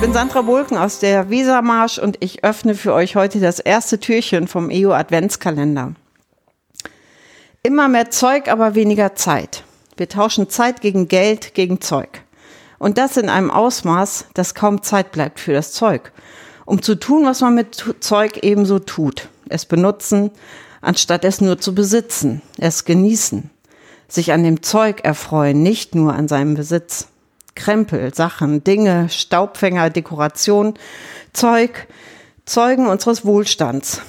bin Sandra Bulken aus der Wesermarsch und ich öffne für euch heute das erste Türchen vom EU Adventskalender. Immer mehr Zeug, aber weniger Zeit. Wir tauschen Zeit gegen Geld, gegen Zeug. Und das in einem Ausmaß, dass kaum Zeit bleibt für das Zeug. Um zu tun, was man mit Zeug ebenso tut. Es benutzen, anstatt es nur zu besitzen. Es genießen. Sich an dem Zeug erfreuen, nicht nur an seinem Besitz. Krempel, Sachen, Dinge, Staubfänger, Dekoration, Zeug, Zeugen unseres Wohlstands.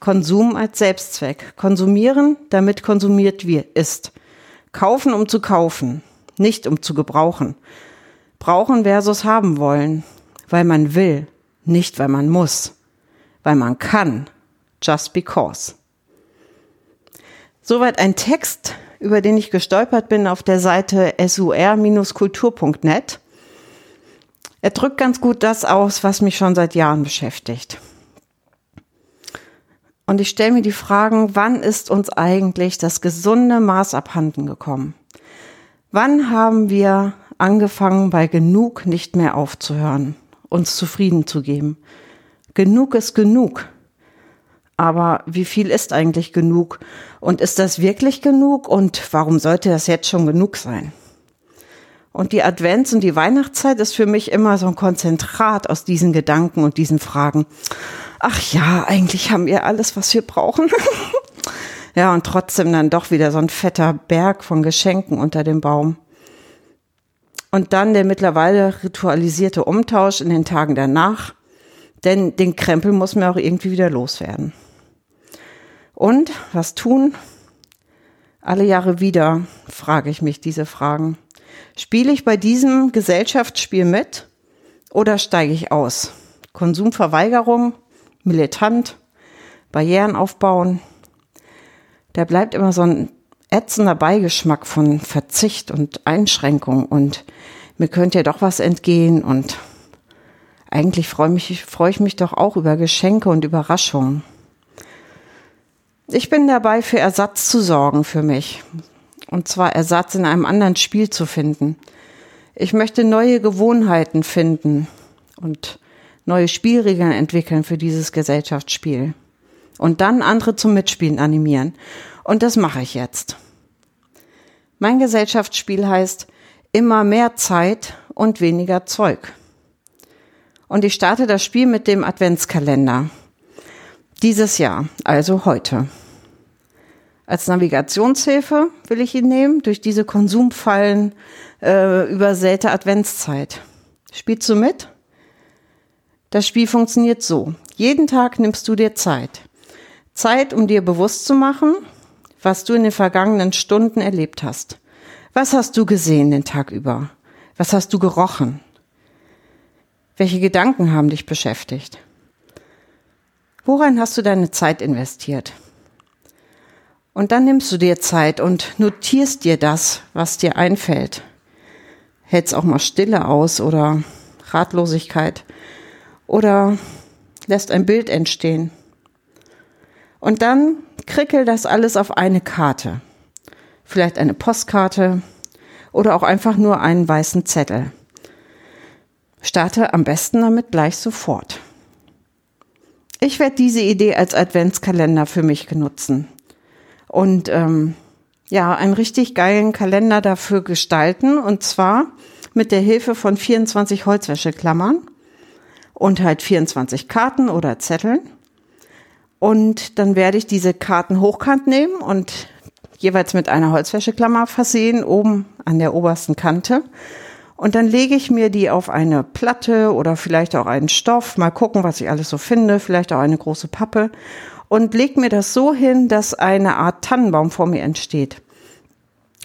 Konsum als Selbstzweck. Konsumieren, damit konsumiert wir, ist. Kaufen, um zu kaufen, nicht um zu gebrauchen. Brauchen versus haben wollen, weil man will, nicht weil man muss, weil man kann, just because. Soweit ein Text, über den ich gestolpert bin auf der Seite sur-kultur.net. Er drückt ganz gut das aus, was mich schon seit Jahren beschäftigt. Und ich stelle mir die Fragen, wann ist uns eigentlich das gesunde Maß abhanden gekommen? Wann haben wir angefangen, bei genug nicht mehr aufzuhören, uns zufrieden zu geben? Genug ist genug. Aber wie viel ist eigentlich genug? Und ist das wirklich genug? Und warum sollte das jetzt schon genug sein? Und die Advents- und die Weihnachtszeit ist für mich immer so ein Konzentrat aus diesen Gedanken und diesen Fragen. Ach ja, eigentlich haben wir alles, was wir brauchen. ja, und trotzdem dann doch wieder so ein fetter Berg von Geschenken unter dem Baum. Und dann der mittlerweile ritualisierte Umtausch in den Tagen danach. Denn den Krempel muss mir auch irgendwie wieder loswerden. Und was tun? Alle Jahre wieder frage ich mich diese Fragen. Spiele ich bei diesem Gesellschaftsspiel mit oder steige ich aus? Konsumverweigerung, militant, Barrieren aufbauen. Da bleibt immer so ein ätzender Beigeschmack von Verzicht und Einschränkung und mir könnte ja doch was entgehen und eigentlich freue mich, freue ich mich doch auch über Geschenke und Überraschungen. Ich bin dabei, für Ersatz zu sorgen für mich. Und zwar Ersatz in einem anderen Spiel zu finden. Ich möchte neue Gewohnheiten finden und neue Spielregeln entwickeln für dieses Gesellschaftsspiel. Und dann andere zum Mitspielen animieren. Und das mache ich jetzt. Mein Gesellschaftsspiel heißt immer mehr Zeit und weniger Zeug. Und ich starte das Spiel mit dem Adventskalender. Dieses Jahr, also heute. Als Navigationshilfe will ich ihn nehmen durch diese Konsumfallen äh, übersäte Adventszeit. Spielst du mit? Das Spiel funktioniert so. Jeden Tag nimmst du dir Zeit. Zeit, um dir bewusst zu machen, was du in den vergangenen Stunden erlebt hast. Was hast du gesehen den Tag über? Was hast du gerochen? Welche Gedanken haben dich beschäftigt? Woran hast du deine Zeit investiert? Und dann nimmst du dir Zeit und notierst dir das, was dir einfällt. Hältst auch mal Stille aus oder Ratlosigkeit oder lässt ein Bild entstehen. Und dann krickel das alles auf eine Karte. Vielleicht eine Postkarte oder auch einfach nur einen weißen Zettel. Starte am besten damit gleich sofort. Ich werde diese Idee als Adventskalender für mich genutzen und ähm, ja, einen richtig geilen Kalender dafür gestalten und zwar mit der Hilfe von 24 Holzwäscheklammern und halt 24 Karten oder Zetteln. Und dann werde ich diese Karten hochkant nehmen und jeweils mit einer Holzwäscheklammer versehen, oben an der obersten Kante. Und dann lege ich mir die auf eine Platte oder vielleicht auch einen Stoff, mal gucken, was ich alles so finde, vielleicht auch eine große Pappe und lege mir das so hin, dass eine Art Tannenbaum vor mir entsteht.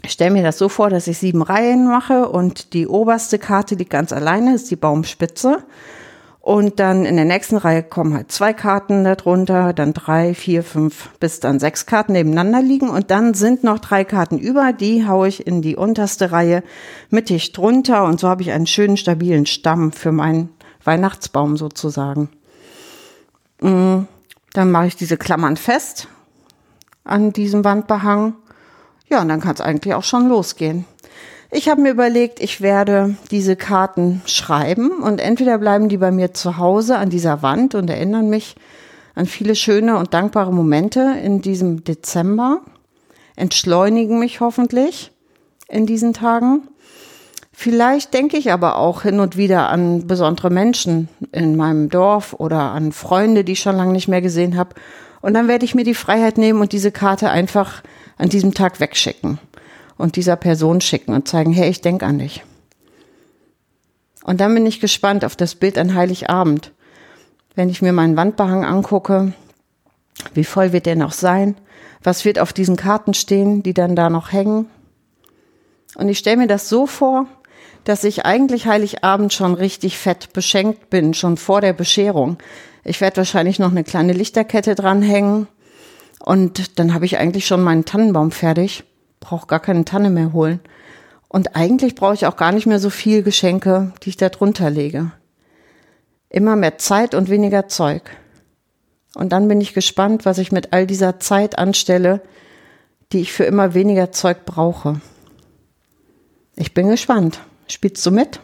Ich stelle mir das so vor, dass ich sieben Reihen mache und die oberste Karte liegt ganz alleine, ist die Baumspitze. Und dann in der nächsten Reihe kommen halt zwei Karten darunter, dann drei, vier, fünf, bis dann sechs Karten nebeneinander liegen. Und dann sind noch drei Karten über, die haue ich in die unterste Reihe mittig drunter. Und so habe ich einen schönen, stabilen Stamm für meinen Weihnachtsbaum sozusagen. Mm, dann mache ich diese Klammern fest an diesem Wandbehang. Ja, und dann kann es eigentlich auch schon losgehen. Ich habe mir überlegt, ich werde diese Karten schreiben und entweder bleiben die bei mir zu Hause an dieser Wand und erinnern mich an viele schöne und dankbare Momente in diesem Dezember, entschleunigen mich hoffentlich in diesen Tagen. Vielleicht denke ich aber auch hin und wieder an besondere Menschen in meinem Dorf oder an Freunde, die ich schon lange nicht mehr gesehen habe. Und dann werde ich mir die Freiheit nehmen und diese Karte einfach an diesem Tag wegschicken und dieser Person schicken und zeigen, hey, ich denke an dich. Und dann bin ich gespannt auf das Bild an Heiligabend. Wenn ich mir meinen Wandbehang angucke, wie voll wird der noch sein? Was wird auf diesen Karten stehen, die dann da noch hängen? Und ich stelle mir das so vor, dass ich eigentlich Heiligabend schon richtig fett beschenkt bin, schon vor der Bescherung. Ich werde wahrscheinlich noch eine kleine Lichterkette dranhängen und dann habe ich eigentlich schon meinen Tannenbaum fertig, brauche gar keine Tanne mehr holen. Und eigentlich brauche ich auch gar nicht mehr so viel Geschenke, die ich da drunter lege. Immer mehr Zeit und weniger Zeug. Und dann bin ich gespannt, was ich mit all dieser Zeit anstelle, die ich für immer weniger Zeug brauche. Ich bin gespannt. Spielst du mit?